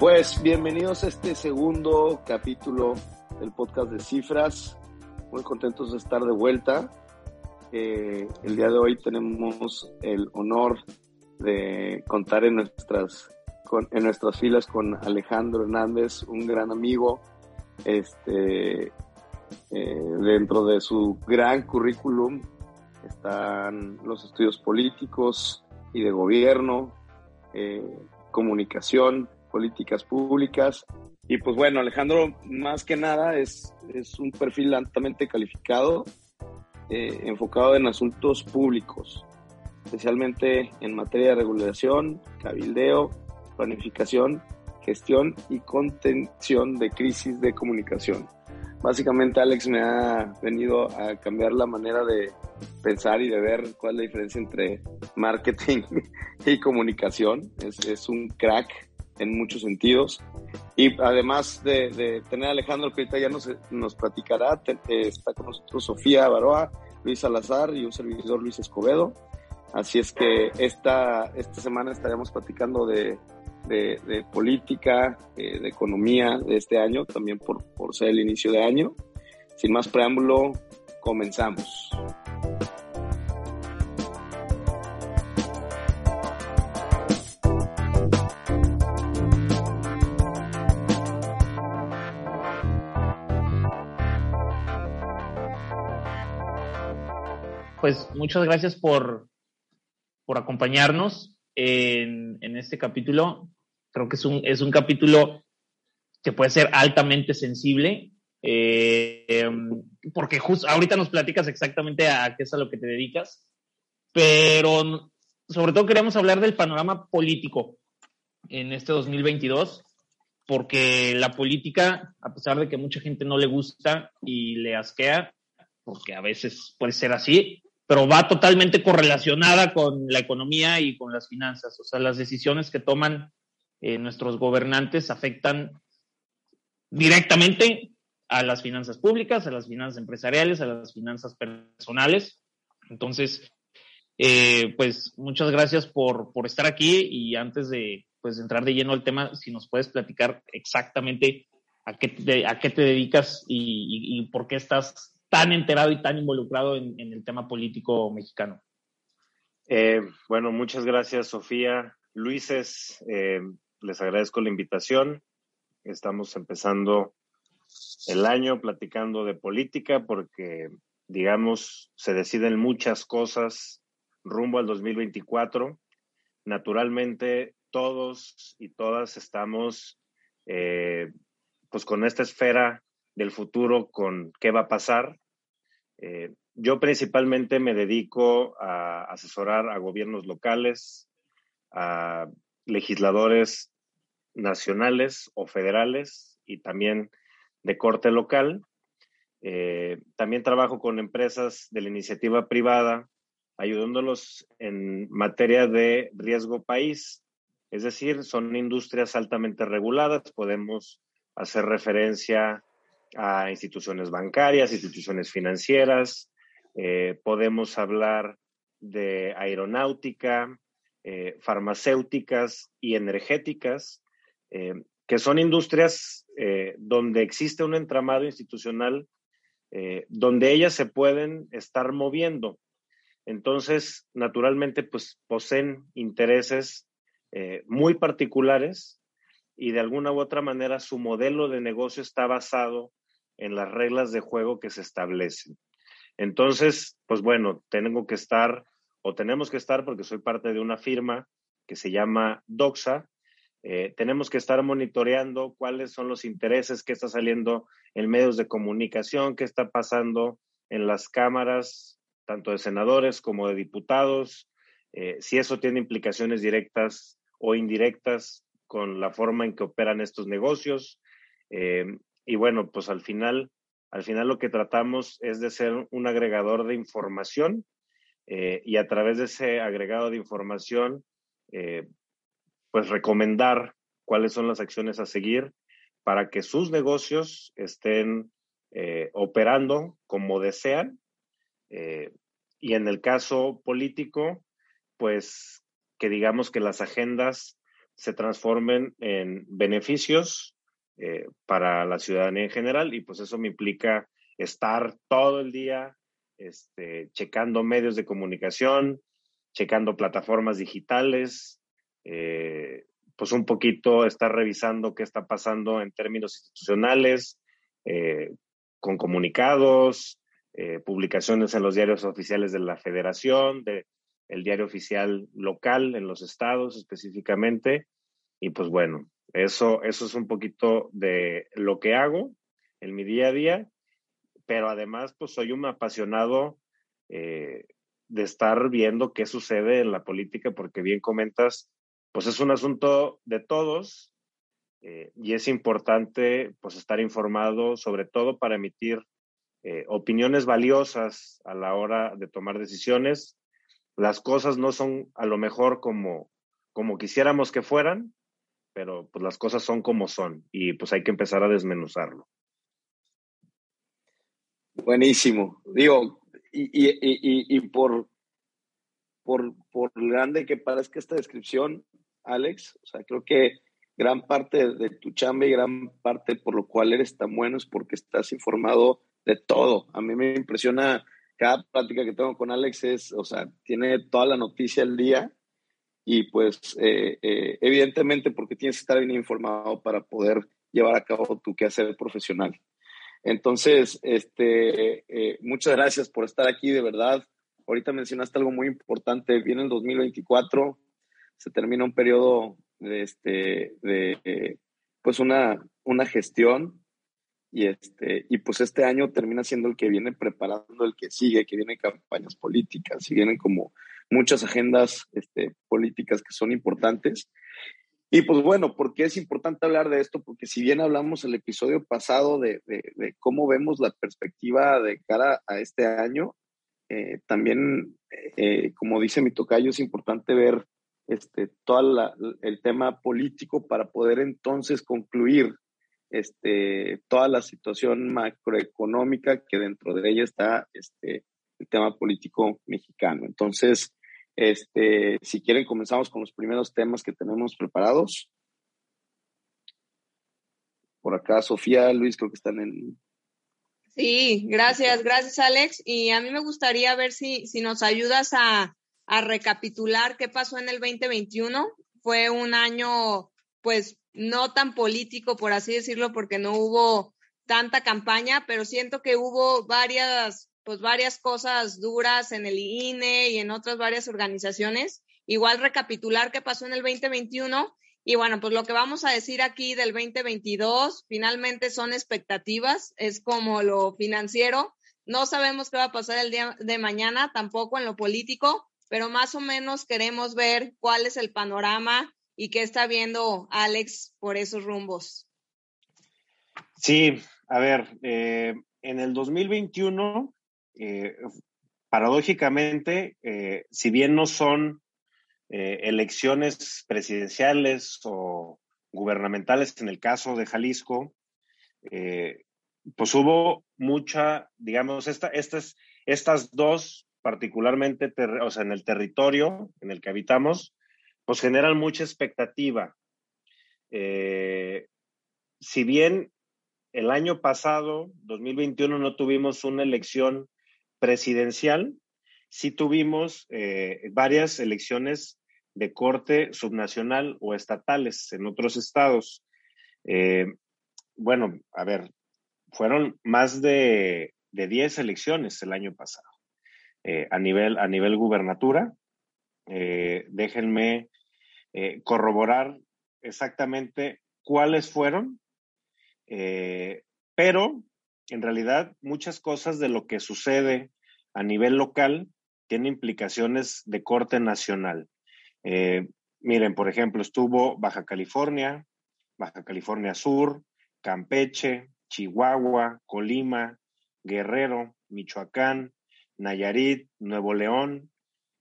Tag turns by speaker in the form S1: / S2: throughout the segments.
S1: Pues bienvenidos a este segundo capítulo del podcast de cifras. Muy contentos de estar de vuelta. Eh, el día de hoy tenemos el honor de contar en nuestras, en nuestras filas con Alejandro Hernández, un gran amigo, este, eh, dentro de su gran currículum están los estudios políticos y de gobierno, eh, comunicación, políticas públicas. Y pues bueno, Alejandro, más que nada es, es un perfil altamente calificado, eh, enfocado en asuntos públicos, especialmente en materia de regulación, cabildeo, planificación, gestión y contención de crisis de comunicación. Básicamente Alex me ha venido a cambiar la manera de pensar y de ver cuál es la diferencia entre marketing y comunicación. Es, es un crack en muchos sentidos. Y además de, tener a Alejandro, que ahorita ya nos, nos platicará, eh, está con nosotros Sofía Baroa, Luis Salazar y un servidor Luis Escobedo. Así es que esta, esta semana estaremos platicando de, de, política, eh, de economía de este año, también por, por ser el inicio de año. Sin más preámbulo, comenzamos.
S2: pues muchas gracias por, por acompañarnos en, este capítulo. Creo que es un, es un capítulo que puede ser altamente sensible, eh, em, porque justo ahorita nos platicas exactamente a qué es a lo que te dedicas, pero sobre todo queremos hablar del panorama político en este 2022, porque la política, a pesar de que mucha gente no le gusta y le asquea, porque a veces puede ser así, pero va totalmente correlacionada con la economía y con las finanzas. O sea, las decisiones que toman eh, nuestros gobernantes afectan directamente a las finanzas públicas, a las finanzas empresariales, a las finanzas personales. Entonces, eh, pues muchas gracias por, por, estar aquí y antes de pues, entrar de lleno al tema, si nos puedes platicar exactamente a qué te, a qué te dedicas y, por qué estás tan enterado y tan involucrado en, el tema político mexicano.
S3: Eh, bueno, muchas gracias, Sofía. Luises, eh, les agradezco la invitación. Estamos empezando el año platicando de política porque, digamos, se deciden muchas cosas rumbo al 2024. Naturalmente, todos y todas estamos eh, pues con esta esfera del futuro con qué va a pasar. Eh, yo principalmente me dedico a asesorar a gobiernos locales, a legisladores nacionales o federales y también de corte local. Eh, también trabajo con empresas de la iniciativa privada, ayudándolos en materia de riesgo país. Es decir, son industrias altamente reguladas. Podemos hacer referencia a instituciones bancarias, instituciones financieras, eh, podemos hablar de aeronáutica, eh, farmacéuticas y energéticas, eh, que son industrias donde existe un entramado institucional donde ellas se pueden estar moviendo. Entonces, naturalmente, pues poseen intereses muy particulares y de alguna u otra manera su modelo de negocio está basado en las reglas de juego que se establecen. Entonces, pues bueno, tengo que estar o tenemos que estar porque soy parte de una firma que se llama Doxa. Eh, tenemos que estar monitoreando cuáles son los intereses que está saliendo en medios de comunicación, qué está pasando en las cámaras, tanto de senadores como de diputados, eh, si eso tiene implicaciones directas o indirectas con la forma en que operan estos negocios. Eh, y bueno, pues al final, al final lo que tratamos es de ser un agregador de información eh, y a través de ese agregado de información, eh, pues recomendar cuáles son las acciones a seguir para que sus negocios estén eh, operando como desean. Y en el caso político, pues que digamos que las agendas se transformen en beneficios eh, para la ciudadanía en general y pues eso me implica estar todo el día este, checando medios de comunicación, checando plataformas digitales, eh, pues un poquito estar revisando qué está pasando en términos institucionales, eh, con comunicados, publicaciones en los diarios oficiales de la federación, de el diario oficial local en los estados específicamente. Y pues bueno, eso, eso es un poquito de lo que hago en mi día a día, pero además pues soy un apasionado eh, de estar viendo qué sucede en la política, porque bien comentas, pues es un asunto de todos eh, y es importante pues estar informado, sobre todo para emitir eh, opiniones valiosas a la hora de tomar decisiones. Las cosas no son a lo mejor como, como quisiéramos que fueran, pero pues las cosas son como son y pues hay que empezar a desmenuzarlo.
S1: Buenísimo. Digo, y, y, y, y por, por, por grande que parezca esta descripción, Alex, o sea, creo que gran parte de tu chamba y gran parte por lo cual eres tan bueno es porque estás informado de todo. A mí me impresiona cada plática que tengo con Alex es, o sea, tiene toda la noticia al día y pues eh, eh, evidentemente porque tienes que estar bien informado para poder llevar a cabo tu quehacer profesional. Entonces, este, eh, muchas gracias por estar aquí, de verdad. Ahorita mencionaste algo muy importante, viene el 2024, se termina un periodo de, este, de pues una, una gestión y, este, y pues este año termina siendo el que viene preparando el que sigue, que vienen campañas políticas y vienen como muchas agendas este, políticas que son importantes. Y pues bueno, ¿por qué es importante hablar de esto? Porque si bien hablamos el episodio pasado de, de, cómo vemos la perspectiva de cara a este año, eh, también, eh, como dice mi tocayo, es importante ver este, todo el tema político para poder entonces concluir este, toda la situación macroeconómica que dentro de ella está este, el tema político mexicano. Entonces, este, si quieren, comenzamos con los primeros temas que tenemos preparados. Por acá, Sofía, Luis, creo que están en...
S4: Sí, gracias, gracias Alex. Y a mí me gustaría ver si, si nos ayudas a, a recapitular qué pasó en el 2021. Fue un año, pues, no tan político, por así decirlo, porque no hubo tanta campaña, pero siento que hubo varias, pues varias cosas duras en el INE y en otras varias organizaciones. Igual recapitular qué pasó en el 2021 y bueno, pues lo que vamos a decir aquí del 2022 finalmente son expectativas, es como lo financiero. No sabemos qué va a pasar el día de mañana, tampoco en lo político, pero más o menos queremos ver cuál es el panorama y qué está viendo Alex por esos rumbos.
S3: Sí, a ver, eh, en el 2021, eh, paradójicamente, eh, si bien no son elecciones presidenciales o gubernamentales en el caso de Jalisco, pues hubo mucha, digamos, esta, estas, estas dos particularmente, o sea, en el territorio en el que habitamos, pues generan mucha expectativa. Eh, si bien el año pasado, 2021, no tuvimos una elección presidencial, sí tuvimos eh, varias elecciones de corte subnacional o estatales en otros estados. Eh, bueno, a ver, fueron más de, de 10 elecciones el año pasado a, nivel, a nivel gubernatura. déjenme eh, corroborar exactamente cuáles fueron, eh, pero en realidad muchas cosas de lo que sucede a nivel local tienen implicaciones de corte nacional. Eh, miren, por ejemplo, estuvo Baja California, Baja California Sur, Campeche, Chihuahua, Colima, Guerrero, Michoacán, Nayarit, Nuevo León,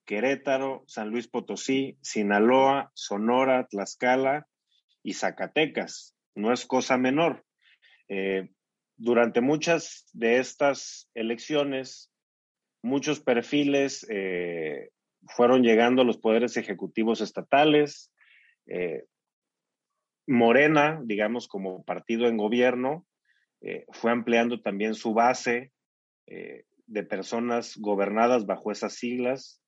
S3: Querétaro, San Luis Potosí, Sinaloa, Sonora, Tlaxcala y Zacatecas. no es cosa menor. Eh, durante muchas de estas elecciones, muchos perfiles eh, fueron llegando a los poderes ejecutivos estatales. Eh, Morena, digamos, como partido en gobierno, fue ampliando también su base de personas gobernadas bajo esas siglas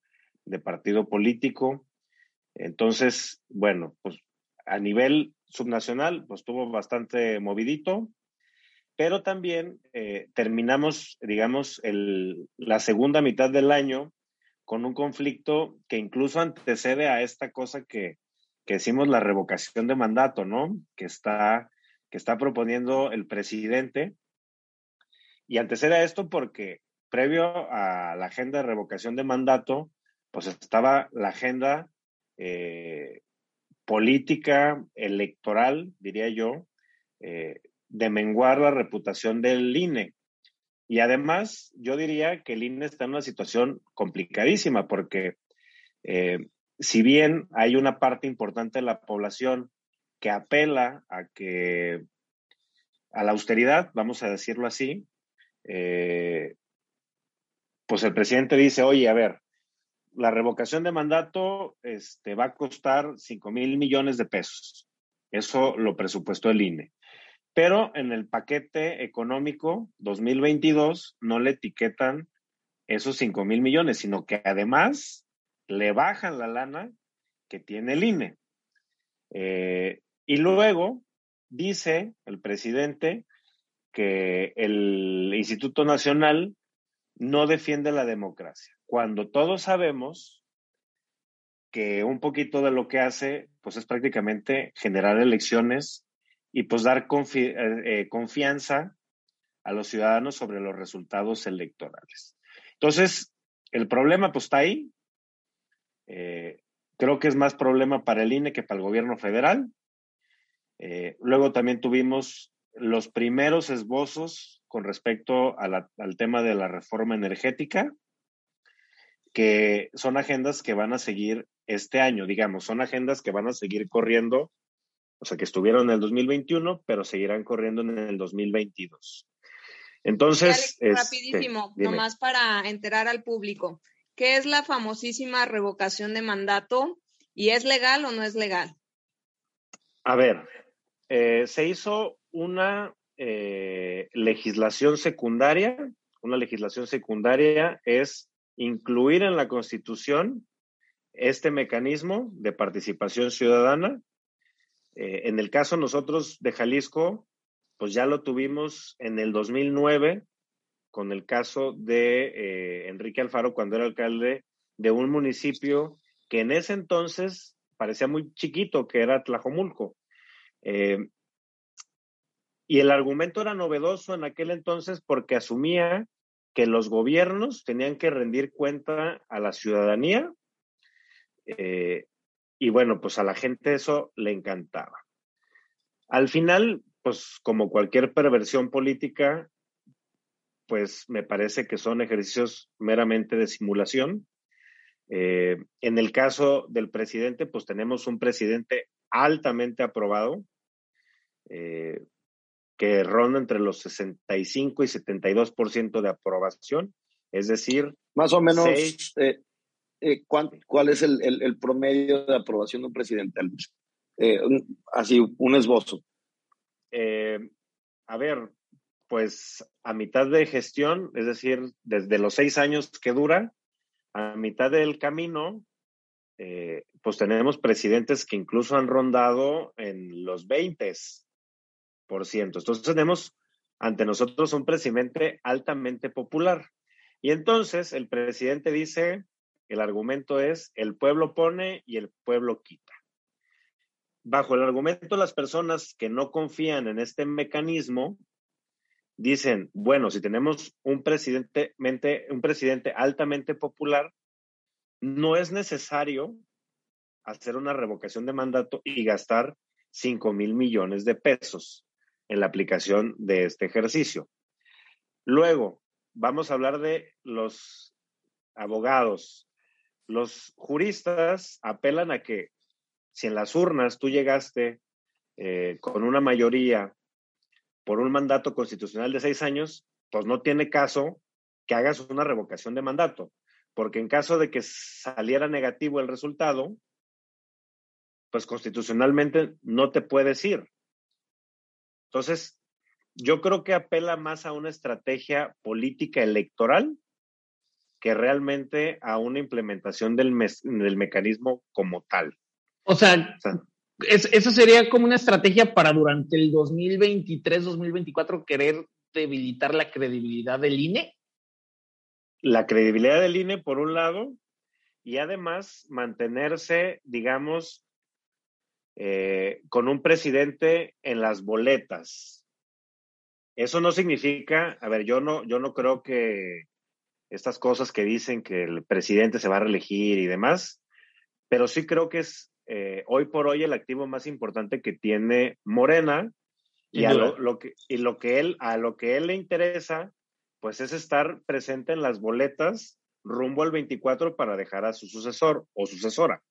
S3: de partido político. Entonces, bueno, pues a nivel subnacional, pues estuvo bastante movidito, pero también eh, terminamos, digamos, el, la segunda mitad del año con un conflicto que incluso antecede a esta cosa que, que decimos la revocación de mandato, ¿no? Que está, que está proponiendo el presidente. Y antecede a esto porque previo a la agenda de revocación de mandato, pues estaba la agenda eh, política electoral, diría yo, eh, de menguar la reputación del INE. Y además, yo diría que el INE está en una situación complicadísima porque eh, si bien hay una parte importante de la población que apela a que a la austeridad, vamos a decirlo así, pues el presidente dice, oye, a ver, la revocación de mandato este, va a costar 5 mil millones de pesos. Eso lo presupuestó el INE. Pero en el paquete económico 2022 no le etiquetan esos 5 mil millones, sino que además le bajan la lana que tiene el INE. Eh, y luego dice el presidente que el Instituto Nacional no defiende la democracia cuando todos sabemos que un poquito de lo que hace, pues es prácticamente generar elecciones y pues dar eh, eh, confianza a los ciudadanos sobre los resultados electorales. Entonces, el problema pues está ahí. Eh, creo que es más problema para el INE que para el gobierno federal. luego también tuvimos los primeros esbozos con respecto al tema de la reforma energética que son agendas que van a seguir este año, digamos, son agendas que van a seguir corriendo, o sea, que estuvieron en el 2021, pero seguirán corriendo en el 2022. Entonces,
S4: este, rapidísimo, nomás para enterar al público, ¿qué es la famosísima revocación de mandato y es legal o no es legal?
S3: A ver, eh, se hizo una eh, legislación secundaria, una legislación secundaria es incluir en la Constitución este mecanismo de participación ciudadana. Eh, en el caso nosotros de Jalisco, pues ya lo tuvimos en el 2009 con el caso de eh, Enrique Alfaro cuando era alcalde de un municipio que en ese entonces parecía muy chiquito, que era Tlajomulco. Eh, y el argumento era novedoso en aquel entonces porque asumía que los gobiernos tenían que rendir cuenta a la ciudadanía y bueno, pues a la gente eso le encantaba. Al final, pues como cualquier perversión política, pues me parece que son ejercicios meramente de simulación. Eh, en el caso del presidente, pues tenemos un presidente altamente aprobado. Eh, que ronda entre los 65 y 72% de aprobación, es decir...
S1: Más o menos, eh, eh, ¿cuál, es el, promedio de aprobación de un presidente? Eh, así, un esbozo.
S3: a ver, pues a mitad de gestión, es decir, desde los seis años que dura, a mitad del camino, pues tenemos presidentes que incluso han rondado en los 20, entonces tenemos ante nosotros un presidente altamente popular. Y entonces el presidente dice, el argumento es, el pueblo pone y el pueblo quita. Bajo el argumento, las personas que no confían en este mecanismo dicen, bueno, si tenemos un presidente, un presidente altamente popular, no es necesario hacer una revocación de mandato y gastar 5 mil millones de pesos en la aplicación de este ejercicio. Luego, vamos a hablar de los abogados. Los juristas apelan a que si en las urnas tú llegaste eh, con una mayoría por un mandato constitucional de seis años, pues no tiene caso que hagas una revocación de mandato, porque en caso de que saliera negativo el resultado, pues constitucionalmente no te puedes ir. Entonces, yo creo que apela más a una estrategia política electoral que realmente a una implementación del, del mecanismo como tal.
S2: O sea, eso sería como una estrategia para durante el 2023-2024 querer debilitar la credibilidad del INE.
S3: La credibilidad del INE, por un lado, y además mantenerse, digamos, eh, con un presidente en las boletas. Eso no significa, a ver, yo no, yo no creo que estas cosas que dicen que el presidente se va a reelegir y demás, pero sí creo que es eh, hoy por hoy el activo más importante que tiene Morena y, a lo, que, y lo que él, a lo que él le interesa, pues es estar presente en las boletas rumbo al 24 para dejar a su sucesor o sucesora.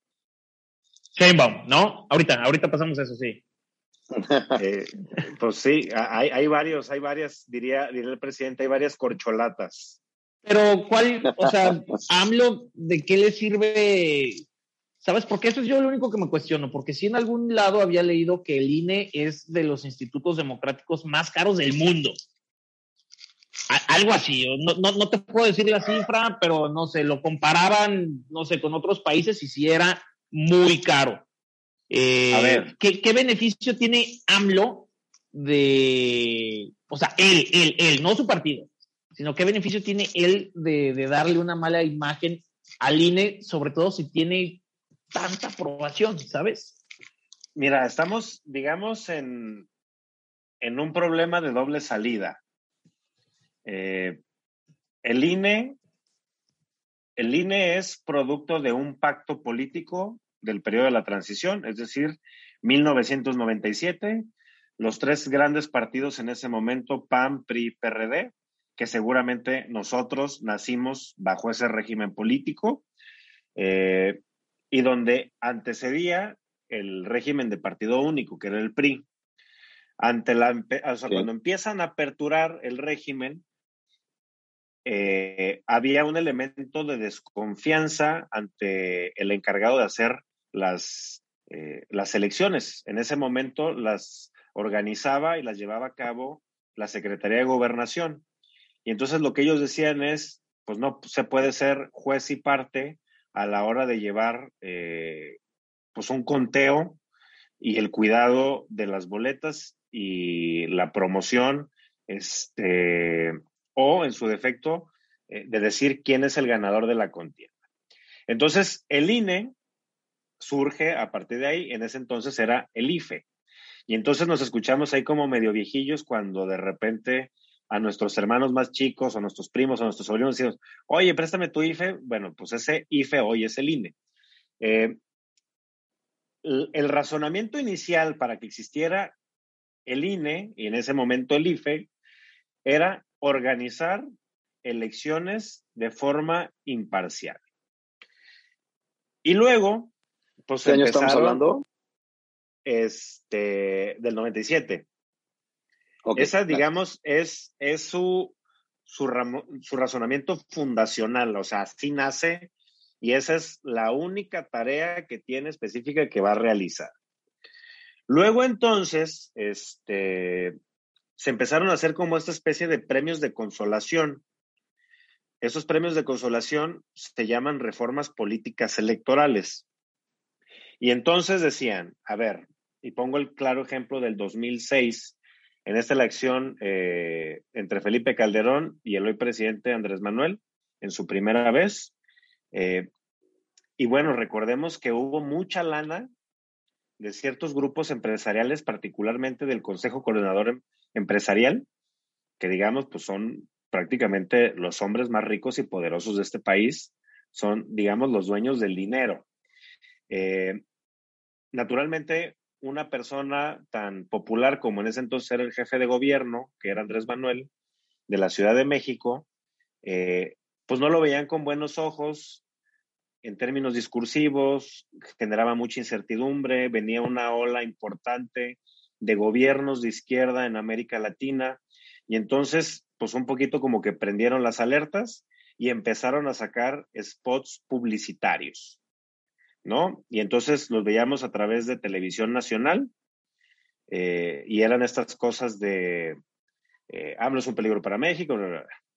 S2: Sheinbaum, ¿no? Ahorita, ahorita pasamos eso, sí.
S3: Eh, pues sí, hay, hay, varios, hay varias, diría, diría el presidente, hay varias corcholatas.
S2: Pero, ¿cuál, o sea, AMLO, de qué le sirve? ¿Sabes? Porque eso es yo lo único que me cuestiono, porque si en algún lado había leído que el INE es de los institutos democráticos más caros del mundo. algo así, no, no, no, te puedo decir la cifra, pero no sé, lo comparaban, no sé, con otros países y si era muy caro. Eh, a ver. ¿qué, beneficio tiene AMLO de, o sea, él, él, él, no su partido, sino qué beneficio tiene él de, darle una mala imagen al INE, sobre todo si tiene tanta aprobación, ¿sabes?
S3: Mira, estamos, digamos, en, en un problema de doble salida. Eh, el INE el INE es producto de un pacto político del periodo de la transición, es decir, 1997, los tres grandes partidos en ese momento, PAN, PRI, PRD, que seguramente nosotros nacimos bajo ese régimen político, eh, y donde antecedía el régimen de partido único, que era el PRI. Ante la, cuando empiezan a aperturar el régimen, eh, había un elemento de desconfianza ante el encargado de hacer las, eh, las elecciones. En ese momento las organizaba y las llevaba a cabo la Secretaría de Gobernación. Y entonces lo que ellos decían es, pues no se puede ser juez y parte a la hora de llevar eh, pues un conteo y el cuidado de las boletas y la promoción este, o en su defecto eh, de decir quién es el ganador de la contienda. Entonces, el INE surge a partir de ahí, en ese entonces era el IFE. Y entonces nos escuchamos ahí como medio viejillos cuando de repente a nuestros hermanos más chicos, o nuestros primos, o nuestros sobrinos decimos, oye, préstame tu IFE. Bueno, pues ese IFE hoy es el INE. Eh, el razonamiento inicial para que existiera el INE y en ese momento el IFE era organizar elecciones de forma imparcial. Y luego,
S1: pues ¿Qué año estamos hablando?
S3: Este, del 97. Esa, digamos, es, es su, su, su razonamiento fundacional, o sea, así nace y esa es la única tarea que tiene específica que va a realizar. Luego entonces, este, se empezaron a hacer como esta especie de premios de consolación. Esos premios de consolación se llaman reformas políticas electorales. Y entonces decían, a ver, y pongo el claro ejemplo del 2006, en esta elección eh, entre Felipe Calderón y el hoy presidente Andrés Manuel, en su primera vez. Eh, y bueno, recordemos que hubo mucha lana de ciertos grupos empresariales, particularmente del Consejo Coordinador empresarial, que digamos, pues son prácticamente los hombres más ricos y poderosos de este país, son, digamos, los dueños del dinero. Eh, naturalmente, una persona tan popular como en ese entonces era el jefe de gobierno, que era Andrés Manuel, de la Ciudad de México, eh, pues no lo veían con buenos ojos en términos discursivos, generaba mucha incertidumbre, venía una ola importante de gobiernos de izquierda en América Latina. Y entonces, pues un poquito como que prendieron las alertas y empezaron a sacar spots publicitarios, ¿no? Y entonces los veíamos a través de televisión nacional eh, y eran estas cosas de, eh, es un peligro para México,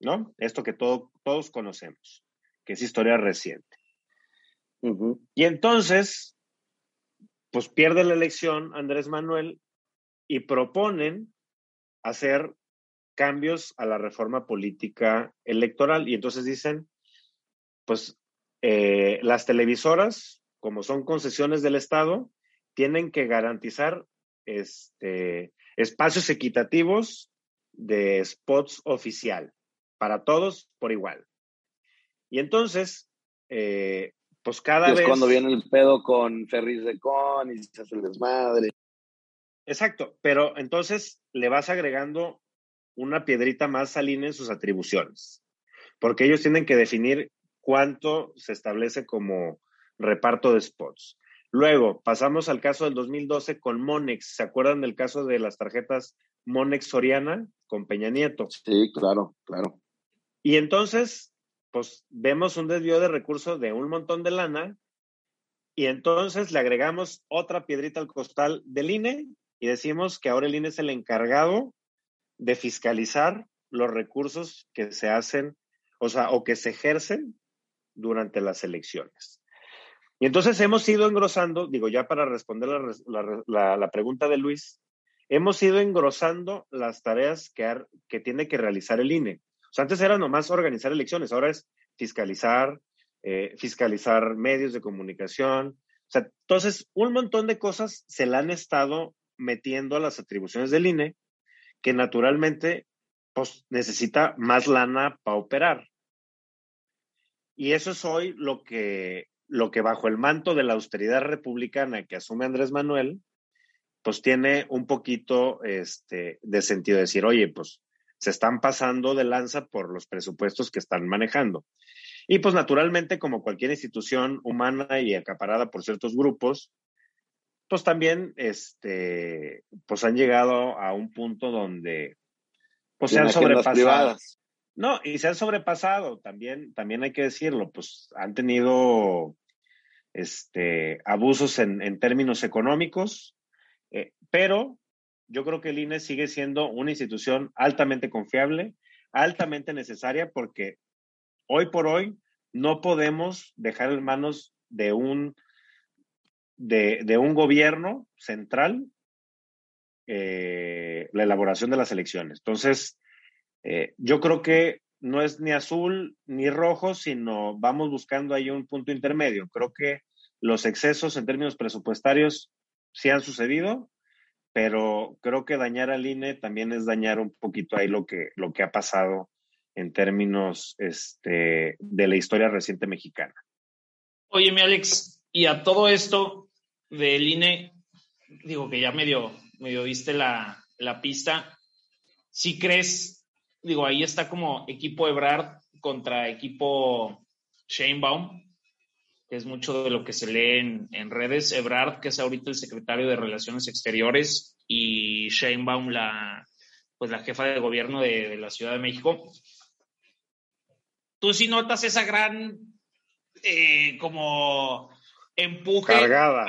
S3: ¿no? Esto que todos conocemos, que es historia reciente. Y entonces, pues pierde la elección Andrés Manuel y proponen hacer cambios a la reforma política electoral. Y entonces dicen, pues eh, las televisoras, como son concesiones del Estado, tienen que garantizar este, espacios equitativos de spots oficial para todos por igual. Y entonces, eh, pues cada
S1: es
S3: vez...
S1: cuando viene el pedo con Ferris de Con y se hace el desmadre.
S3: Exacto, pero entonces le vas agregando una piedrita más salina en sus atribuciones, porque ellos tienen que definir cuánto se establece como reparto de spots. Luego, pasamos al caso del 2012 con Monex. ¿Se acuerdan del caso de las tarjetas Monex Soriana con Peña Nieto?
S1: Sí, claro, claro.
S3: Y entonces, pues vemos un desvío de recursos de un montón de lana y entonces le agregamos otra piedrita al costal del INE y decimos que ahora el INE es el encargado de fiscalizar los recursos que se hacen, o sea, o que se ejercen durante las elecciones. Y entonces hemos ido engrosando, digo ya para responder la, pregunta de Luis, hemos ido engrosando las tareas que, que tiene que realizar el INE. O sea, antes era nomás organizar elecciones, ahora es fiscalizar, eh, fiscalizar medios de comunicación. O sea, entonces un montón de cosas se le han estado metiendo a las atribuciones del INE, que naturalmente pues, necesita más lana para operar. Y eso es hoy lo que, lo que bajo el manto de la austeridad republicana que asume Andrés Manuel, pues tiene un poquito este, de sentido decir, oye, pues se están pasando de lanza por los presupuestos que están manejando. Y pues naturalmente, como cualquier institución humana y acaparada por ciertos grupos, pues también este, pues han llegado a un punto donde pues se han sobrepasado. No, y se han sobrepasado, también, también hay que decirlo, pues han tenido este, abusos en, términos económicos, eh, pero yo creo que el INE sigue siendo una institución altamente confiable, altamente necesaria, porque hoy por hoy no podemos dejar en manos de un de, un gobierno central eh, la elaboración de las elecciones. Entonces, eh, yo creo que no es ni azul ni rojo, sino vamos buscando ahí un punto intermedio. Creo que los excesos en términos presupuestarios sí han sucedido, pero creo que dañar al INE también es dañar un poquito ahí lo que, lo que ha pasado en términos este, de la historia reciente mexicana.
S2: Oye, mi Alex, y a todo esto del INE, digo que ya medio, medio diste la, la pista, si crees, digo, ahí está como equipo Ebrard contra equipo Sheinbaum, que es mucho de lo que se lee en, en, redes. Ebrard, que es ahorita el secretario de Relaciones Exteriores, y Sheinbaum, la, pues la jefa de gobierno de, de la Ciudad de México. Tú sí notas esa gran eh, como empuje.
S3: Cargada.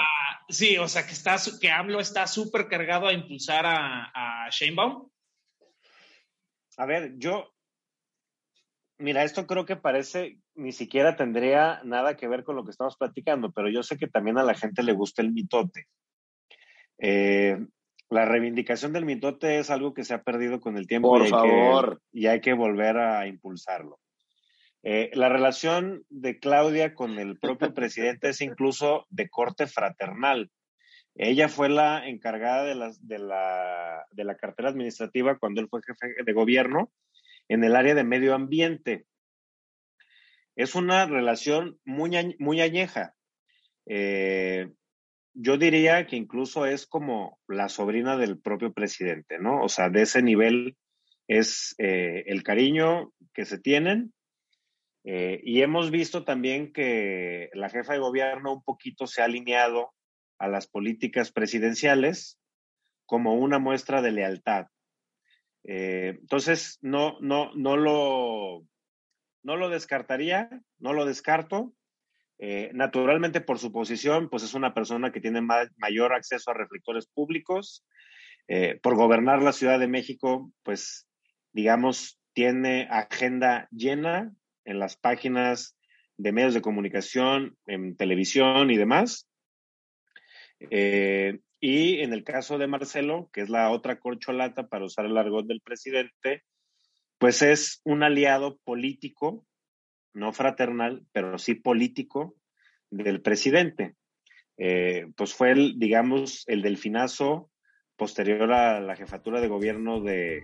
S2: sí, o sea, que, está, que AMLO está súper cargado a impulsar a, a Sheinbaum.
S3: A ver, yo, mira, esto creo que parece, ni siquiera tendría nada que ver con lo que estamos platicando, pero yo sé que también a la gente le gusta el mitote. Eh, la reivindicación del mitote es algo que se ha perdido con el tiempo
S1: Por favor.
S3: y hay que volver a impulsarlo. Eh, la relación de Claudia con el propio presidente es incluso de corte fraternal. Ella fue la encargada de la, de, la, de la cartera administrativa cuando él fue jefe de gobierno en el área de medio ambiente. Es una relación muy, muy añeja. Eh, yo diría que incluso es como la sobrina del propio presidente, ¿no? O sea, de ese nivel es eh, el cariño que se tienen eh, y hemos visto también que la jefa de gobierno un poquito se ha alineado a las políticas presidenciales, como una muestra de lealtad. Eh, entonces, no, no, no, lo, no lo descartaría, no lo descarto. Eh, naturalmente, por su posición, pues es una persona que tiene mayor acceso a reflectores públicos. Eh, por gobernar la Ciudad de México, pues, digamos, tiene agenda llena en las páginas de medios de comunicación, en televisión y demás. Eh, y en el caso de Marcelo, que es la otra corcholata para usar el argot del presidente, pues es un aliado político, no fraternal, pero sí político del presidente. Eh, pues fue el, digamos, el delfinazo posterior a la jefatura de gobierno de,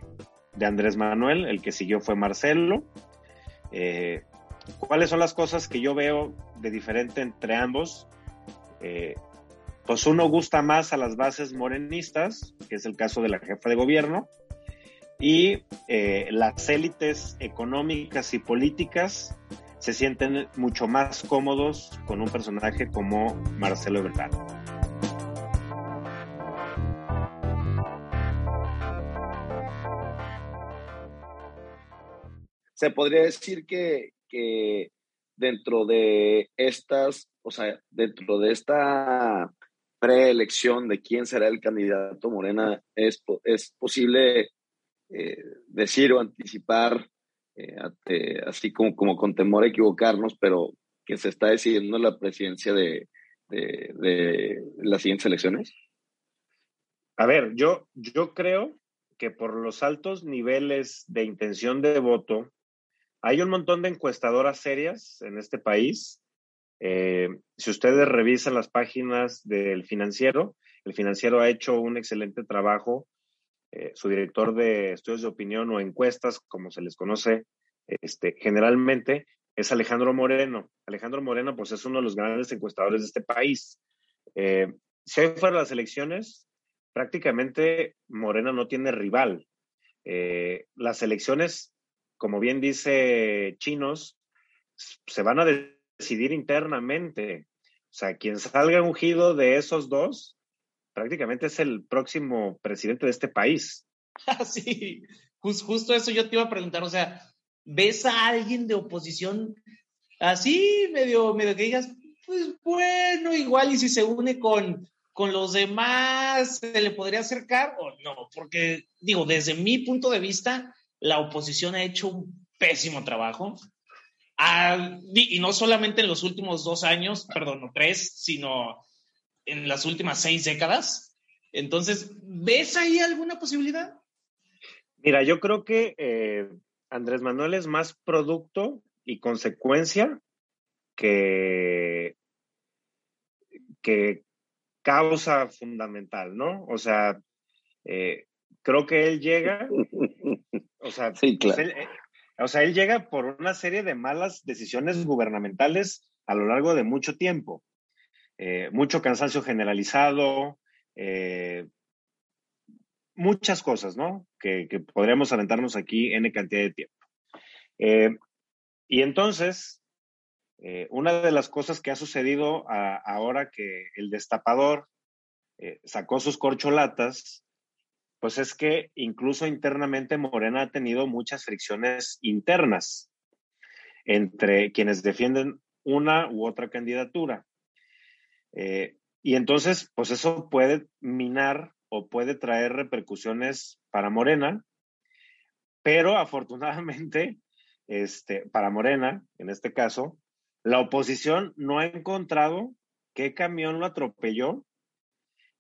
S3: Andrés Manuel, el que siguió fue Marcelo. Eh, ¿Cuáles son las cosas que yo veo de diferente entre ambos? Pues uno gusta más a las bases morenistas, que es el caso de la jefa de gobierno, y eh, las élites económicas y políticas se sienten mucho más cómodos con un personaje como Marcelo Ebrard.
S1: Se podría decir que, que dentro de estas, o sea, dentro de esta preelección de quién será el candidato Morena, es, es posible eh, decir o anticipar, eh, así como, con temor a equivocarnos, pero que se está decidiendo la presidencia de, de, de las siguientes elecciones?
S3: A ver, yo, yo creo que por los altos niveles de intención de voto hay un montón de encuestadoras serias en este país. Eh, si ustedes revisan las páginas del financiero, el financiero ha hecho un excelente trabajo. Eh, su director de estudios de opinión o encuestas, como se les conoce este, generalmente, es Alejandro Moreno. Alejandro Moreno, pues es uno de los grandes encuestadores de este país. Eh, si hoy fueran las elecciones, prácticamente Morena no tiene rival. las elecciones como bien dice Chinos, se van a decidir internamente. O sea, quien salga ungido de esos dos, prácticamente es el próximo presidente de este país.
S2: sí, justo eso yo te iba a preguntar. O sea, ¿ves a alguien de oposición así, medio, medio que digas, pues bueno, igual y si se une con, con los demás, se le podría acercar o no? Porque, digo, desde mi punto de vista, la oposición ha hecho un pésimo trabajo. Ah, y no solamente en los últimos dos años, perdón, no tres, sino en las últimas seis décadas. Entonces, ¿ves ahí alguna posibilidad?
S3: Mira, yo creo que eh, Andrés Manuel es más producto y consecuencia que, que causa fundamental, ¿no? O sea, eh, creo que él llega O sea, sí, pues, claro. él, eh, o sea, él llega por una serie de malas decisiones gubernamentales a lo largo de mucho tiempo. Eh, mucho cansancio generalizado, eh, muchas cosas, ¿no? Que, podríamos aventarnos aquí en cantidad de tiempo. y entonces, una de las cosas que ha sucedido ahora que el destapador sacó sus corcholatas pues es que incluso internamente Morena ha tenido muchas fricciones internas entre quienes defienden una u otra candidatura. Eh, y entonces, pues eso puede minar o puede traer repercusiones para Morena, pero afortunadamente, este, para Morena, en este caso, la oposición no ha encontrado qué camión lo atropelló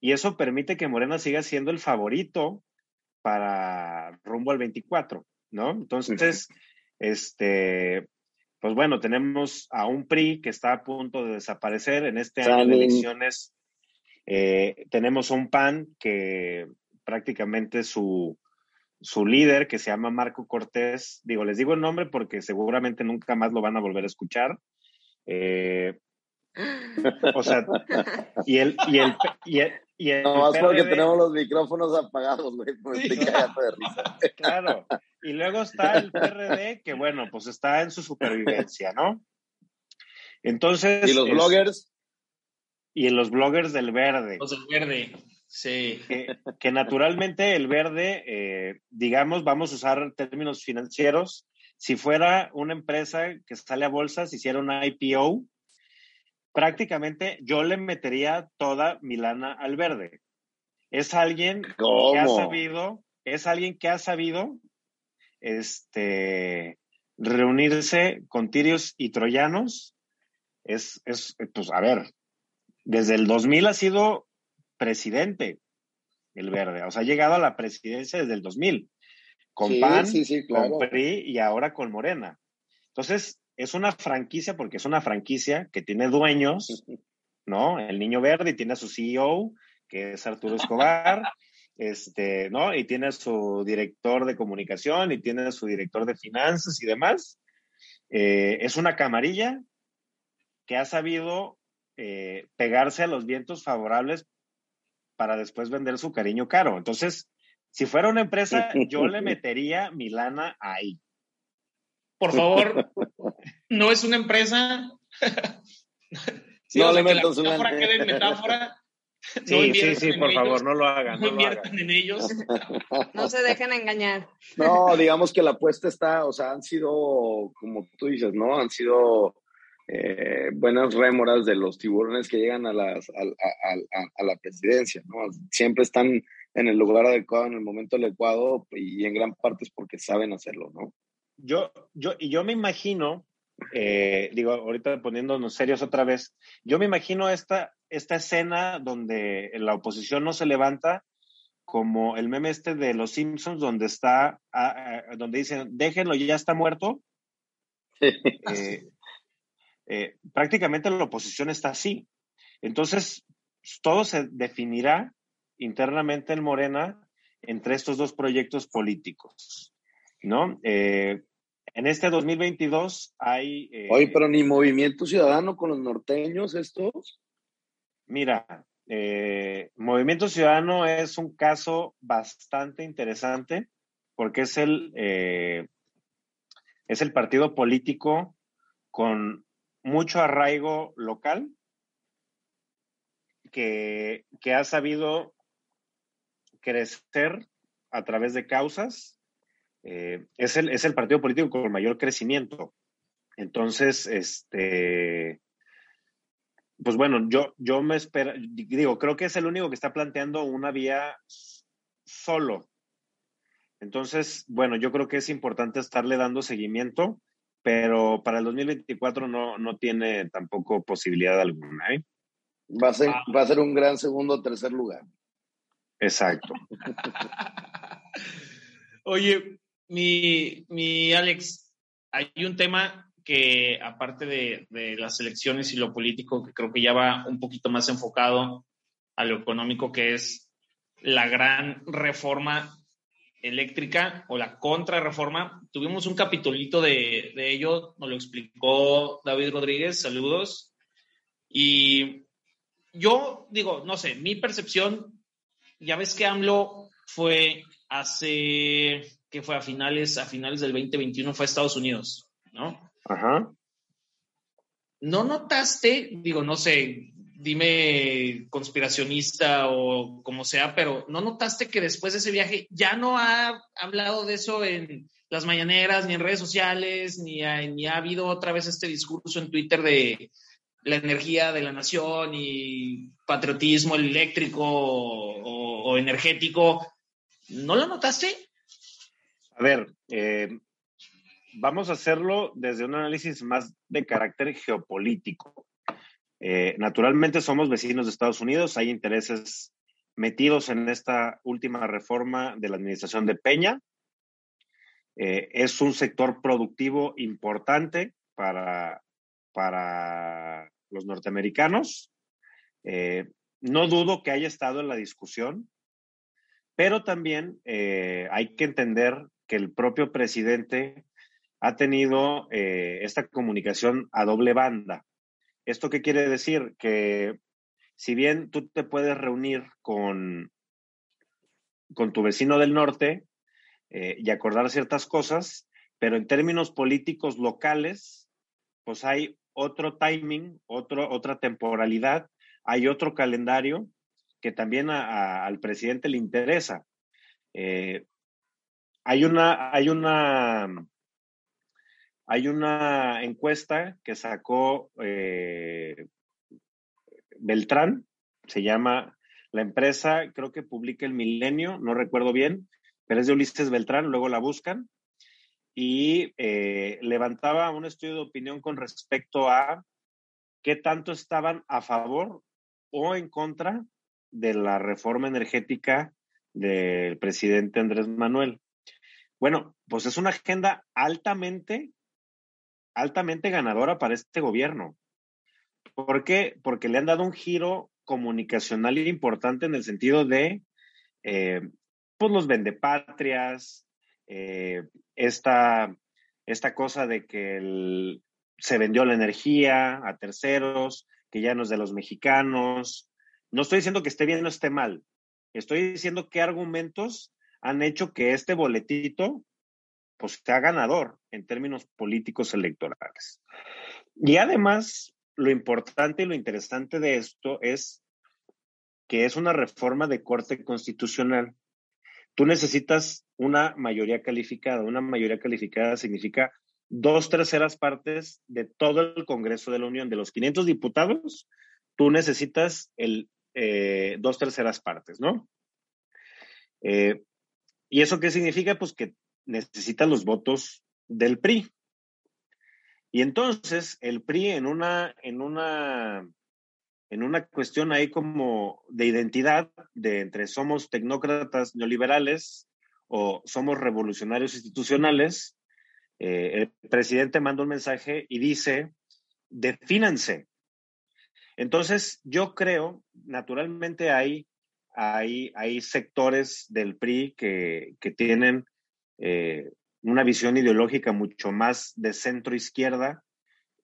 S3: y eso permite que Morena siga siendo el favorito para rumbo al 24, ¿no? Entonces, este, pues bueno, tenemos a un PRI que está a punto de desaparecer en este año de elecciones. Eh, tenemos un PAN que prácticamente su, su líder, que se llama Marco Cortés, digo, les digo el nombre porque seguramente nunca más lo van a volver a escuchar. Eh, o sea, y el, y el, y el,
S1: no, más porque tenemos los micrófonos apagados, güey, pues de risa.
S3: Claro. Y luego está el PRD, que bueno, pues está en su supervivencia, ¿no? Entonces.
S1: ¿Y los bloggers?
S3: Y los bloggers del verde.
S2: Los del verde. Sí.
S3: Que, naturalmente el verde, eh, digamos, vamos a usar términos financieros, si fuera una empresa que sale a bolsas, hiciera una IPO, prácticamente yo le metería toda mi lana al verde. Es alguien que ha sabido, es alguien que ha sabido este, reunirse con tirios y troyanos. Es, es, pues, a ver, desde el 2000 ha sido presidente el verde, o sea, ha llegado a la presidencia desde el 2000, con PAN, con PRI y ahora con Morena. Entonces, es una franquicia porque es una franquicia que tiene dueños, ¿no? El Niño Verde y tiene a su CEO, que es Arturo Escobar, este, ¿no? Y tiene a su director de comunicación y tiene a su director de finanzas y demás. Eh, es una camarilla que ha sabido eh, pegarse a los vientos favorables para después vender su cariño caro. Entonces, si fuera una empresa, yo le metería mi lana ahí.
S2: Por favor, no es una empresa.
S1: no le meto su metáfora
S2: quede metáfora.
S3: Sí, sí, sí, por favor, no lo hagan.
S2: No, inviertan en ellos.
S4: No se dejen engañar.
S1: No, digamos que la apuesta está, o sea, han sido, como tú dices, ¿no? Han sido eh, buenas rémoras de los tiburones que llegan a, las, a, la presidencia, ¿no? Siempre están en el lugar adecuado, en el momento adecuado, y en gran parte es porque saben hacerlo, ¿no?
S3: Yo, yo, y yo me imagino, eh, digo, ahorita poniéndonos serios otra vez, yo me imagino esta, esta escena donde la oposición no se levanta, como el meme este de los Simpsons, donde está, ah, ah, donde dicen, déjenlo, ya está muerto. Eh, eh, prácticamente la oposición está así. Entonces, todo se definirá internamente en Morena entre estos dos proyectos políticos, ¿no? Eh, en este 2022 hay...
S1: Eh, Oye, pero ni Movimiento Ciudadano con los norteños estos.
S3: Mira, Movimiento Ciudadano es un caso bastante interesante porque es el, es el partido político con mucho arraigo local que, ha sabido crecer a través de causas. Eh, es, el, es el partido político con mayor crecimiento. Entonces, este, pues bueno, yo, yo me espero, digo, creo que es el único que está planteando una vía solo. Entonces, bueno, yo creo que es importante estarle dando seguimiento pero para el 2024 no, no tiene tampoco posibilidad alguna. ¿eh?
S1: Va, a ser, ah. va a ser un gran segundo o tercer lugar.
S3: Exacto.
S2: Oye, mi, mi Alex, hay un tema que aparte de, de, las elecciones y lo político, que creo que ya va un poquito más enfocado a lo económico, que es la gran reforma eléctrica o la contrarreforma. Tuvimos un capitulito de, de ello, nos lo explicó David Rodríguez, saludos. Y yo digo, no sé, mi percepción, ya ves que AMLO fue hace, que fue a finales, a finales del 2021, fue a Estados Unidos, ¿no?
S3: Ajá.
S2: ¿No notaste, digo, no sé, dime conspiracionista o como sea, pero ¿no notaste que después de ese viaje ya no ha hablado de eso en las mañaneras, ni en redes sociales, ni ha, ni ha habido otra vez este discurso en Twitter de la energía de la nación y patriotismo eléctrico o, energético? ¿No lo notaste?
S3: A ver, eh, vamos a hacerlo desde un análisis más de carácter geopolítico. Eh, naturalmente somos vecinos de Estados Unidos, hay intereses metidos en esta última reforma de la administración de Peña. Eh, es un sector productivo importante para, para los norteamericanos. No dudo que haya estado en la discusión, pero también hay que entender que el propio presidente ha tenido esta comunicación a doble banda. ¿Esto qué quiere decir? Que si bien tú te puedes reunir con, con tu vecino del norte eh, y acordar ciertas cosas, pero en términos políticos locales, pues hay otro timing, otro, otra temporalidad, hay otro calendario que también al presidente le interesa. Eh, hay una, hay una, hay una encuesta que sacó eh, Beltrán, se llama la empresa, creo que publica el Milenio, no recuerdo bien, pero es de Ulises Beltrán, luego la buscan, y eh, levantaba un estudio de opinión con respecto a qué tanto estaban a favor o en contra de la reforma energética del presidente Andrés Manuel. Bueno, pues es una agenda altamente, altamente ganadora para este gobierno. ¿Por qué? Porque le han dado un giro comunicacional importante en el sentido de, eh, pues los vendepatrias, eh, esta, esta cosa de que se vendió la energía a terceros, que ya no es de los mexicanos. No estoy diciendo que esté bien o esté mal. Estoy diciendo qué argumentos han hecho que este boletito pues sea ganador en términos políticos electorales. Y además, lo importante y lo interesante de esto es que es una reforma de corte constitucional. Tú necesitas una mayoría calificada. Una mayoría calificada significa dos terceras partes de todo el Congreso de la Unión. De los 500 diputados, tú necesitas el, eh, dos terceras partes, ¿no? Eh, ¿Y eso qué significa? Pues que necesita los votos del PRI. Y entonces el PRI en una, en una, en una cuestión ahí como de identidad, de entre somos tecnócratas neoliberales o somos revolucionarios institucionales, eh, el presidente manda un mensaje y dice, defínanse. Entonces, yo creo, naturalmente hay, hay, hay sectores del PRI que, que tienen eh, una visión ideológica mucho más de centro izquierda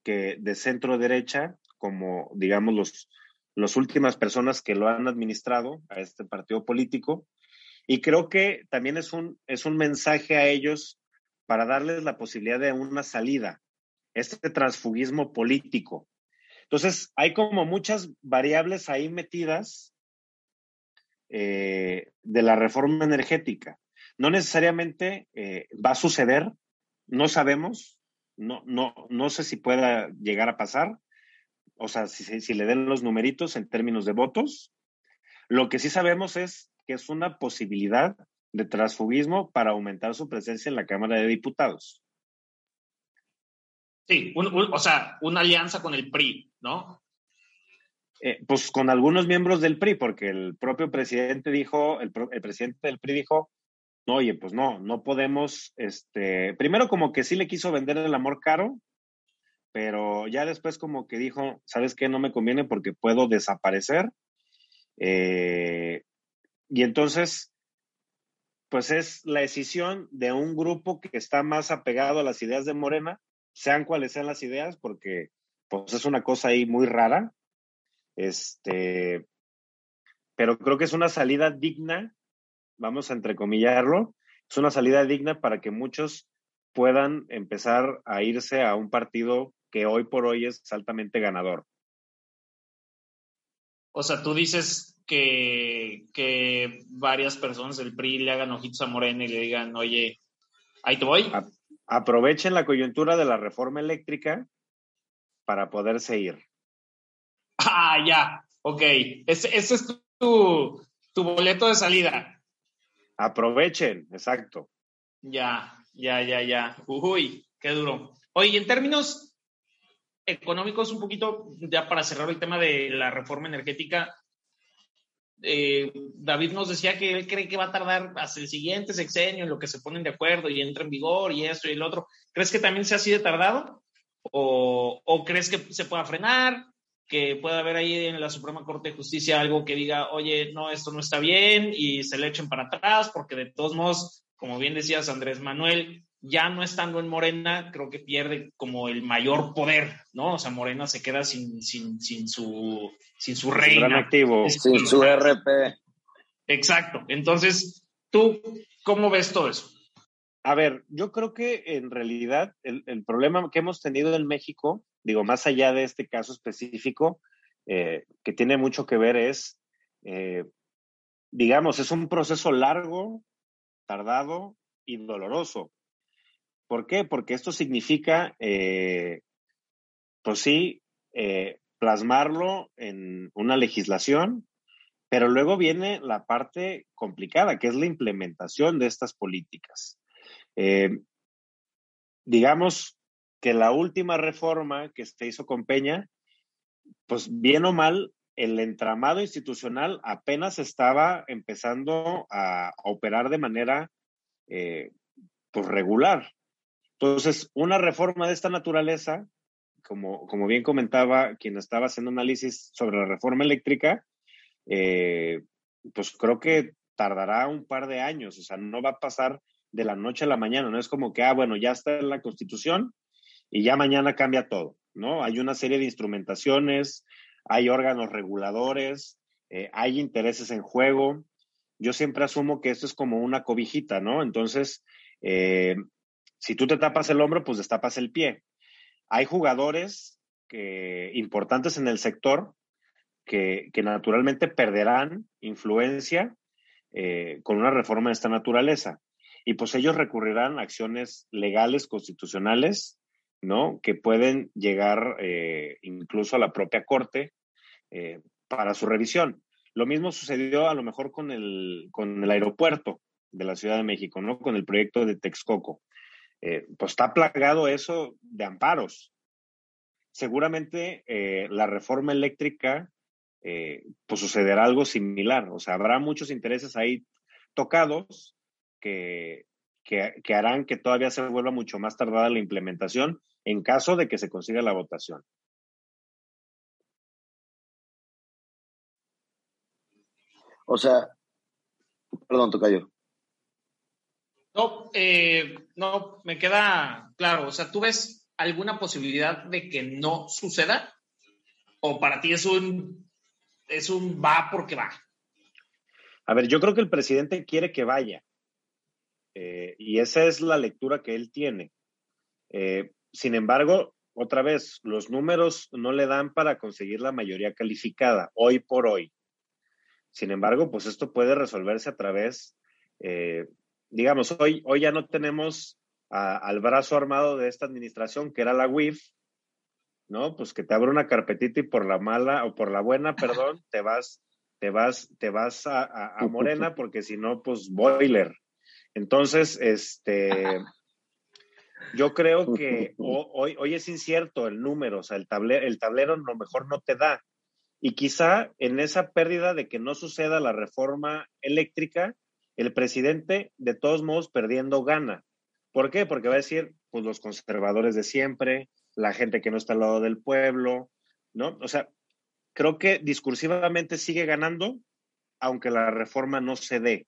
S3: que de centro derecha, como digamos los, las últimas personas que lo han administrado a este partido político. Y creo que también es un, es un mensaje a ellos para darles la posibilidad de una salida, este transfugismo político. Entonces, hay como muchas variables ahí metidas eh, de la reforma energética. No necesariamente eh, va a suceder, no sabemos, no, no, no sé si pueda llegar a pasar, o sea, si, si le den los numeritos en términos de votos. Lo que sí sabemos es que es una posibilidad de transfugismo para aumentar su presencia en la Cámara de Diputados.
S2: Sí, o sea, una alianza con el PRI, ¿no?
S3: Eh, pues con algunos miembros del PRI, porque el propio presidente dijo, el, presidente del PRI dijo, no, oye, pues no, no podemos, este, primero como que sí le quiso vender el amor caro, pero ya después como que dijo, ¿sabes qué? No me conviene porque puedo desaparecer. Eh, y entonces, pues es la decisión de un grupo que está más apegado a las ideas de Morena, sean cuales sean las ideas, porque pues es una cosa ahí muy rara. Este, pero creo que es una salida digna, vamos a entrecomillarlo, es una salida digna para que muchos puedan empezar a irse a un partido que hoy por hoy es altamente ganador.
S2: O sea, tú dices que, que varias personas del PRI le hagan ojitos a Morena y le digan, oye, ahí te voy.
S3: aprovechen la coyuntura de la reforma eléctrica para poderse ir.
S2: Ah, ya, ok. Ese, ese es tu, tu boleto de salida.
S3: Aprovechen, exacto.
S2: Ya, ya, ya, ya. Uy, qué duro. Oye, en términos económicos, un poquito, ya para cerrar el tema de la reforma energética, eh, David nos decía que él cree que va a tardar hasta el siguiente sexenio en lo que se ponen de acuerdo y entra en vigor y esto y el otro. ¿Crees que también sea así de tardado? ¿O, o crees que se pueda frenar? ¿Que pueda haber ahí en la Suprema Corte de Justicia algo que diga, oye, no, esto no está bien y se le echen para atrás? Porque de todos modos, como bien decías, Andrés Manuel, ya no estando en Morena, creo que pierde como el mayor poder, ¿no? O sea, Morena se queda sin, sin, sin su, sin su reina.
S3: activo.
S1: Sin su RP.
S2: Exacto. Entonces, ¿tú cómo ves todo eso?
S3: A ver, yo creo que en realidad el, el problema que hemos tenido en México, digo, más allá de este caso específico, eh, que tiene mucho que ver es eh, digamos, es un proceso largo, tardado y doloroso. ¿Por qué? Porque esto significa, eh, pues sí, plasmarlo en una legislación, pero luego viene la parte complicada, que es la implementación de estas políticas. digamos que la última reforma que se hizo con Peña, pues bien o mal, el entramado institucional apenas estaba empezando a, operar de manera eh, pues regular. Entonces, una reforma de esta naturaleza, como, como bien comentaba quien estaba haciendo análisis sobre la reforma eléctrica, eh, pues creo que tardará un par de años, o sea, no va a pasar de la noche a la mañana, no es como que, ah, bueno, ya está en la constitución y ya mañana cambia todo, ¿no? Hay una serie de instrumentaciones, hay órganos reguladores, eh, hay intereses en juego. Yo siempre asumo que esto es como una cobijita, ¿no? Entonces, eh, si tú te tapas el hombro, pues destapas el pie. Hay jugadores importantes en el sector que, naturalmente perderán influencia eh, con una reforma de esta naturaleza. Y pues ellos recurrirán a acciones legales, constitucionales, ¿no? Que pueden llegar incluso a la propia Corte eh, para su revisión. Lo mismo sucedió a lo mejor con el, con el aeropuerto de la Ciudad de México, ¿no? Con el proyecto de Texcoco. Eh, pues está plagado eso de amparos. Seguramente eh, la reforma eléctrica, pues sucederá algo similar. O sea, habrá muchos intereses ahí tocados que, que harán que todavía se vuelva mucho más tardada la implementación en caso de que se consiga la votación.
S1: O sea, perdón, Tocayo.
S2: No, eh, no, me queda claro. O sea, ¿tú ves alguna posibilidad de que no suceda? ¿O para ti es un, es un va porque va?
S3: A ver, yo creo que el presidente quiere que vaya. Eh, y esa es la lectura que él tiene. Eh, sin embargo, otra vez, los números no le dan para conseguir la mayoría calificada hoy por hoy. Sin embargo, pues esto puede resolverse a través, eh, digamos, hoy, hoy ya no tenemos al brazo armado de esta administración, que era la WIF, ¿no? Pues que te abre una carpetita y por la mala o por la buena, perdón, te vas, te vas, te vas a, Morena, porque si no, pues boiler. Entonces, este, yo creo que hoy, hoy es incierto el número, o sea, el tablero, el tablero a lo mejor no te da. Y quizá en esa pérdida de que no suceda la reforma eléctrica, el presidente de todos modos perdiendo gana. ¿Por qué? Porque va a decir, pues los conservadores de siempre, la gente que no está al lado del pueblo, ¿no? O sea, creo que discursivamente sigue ganando, aunque la reforma no se dé.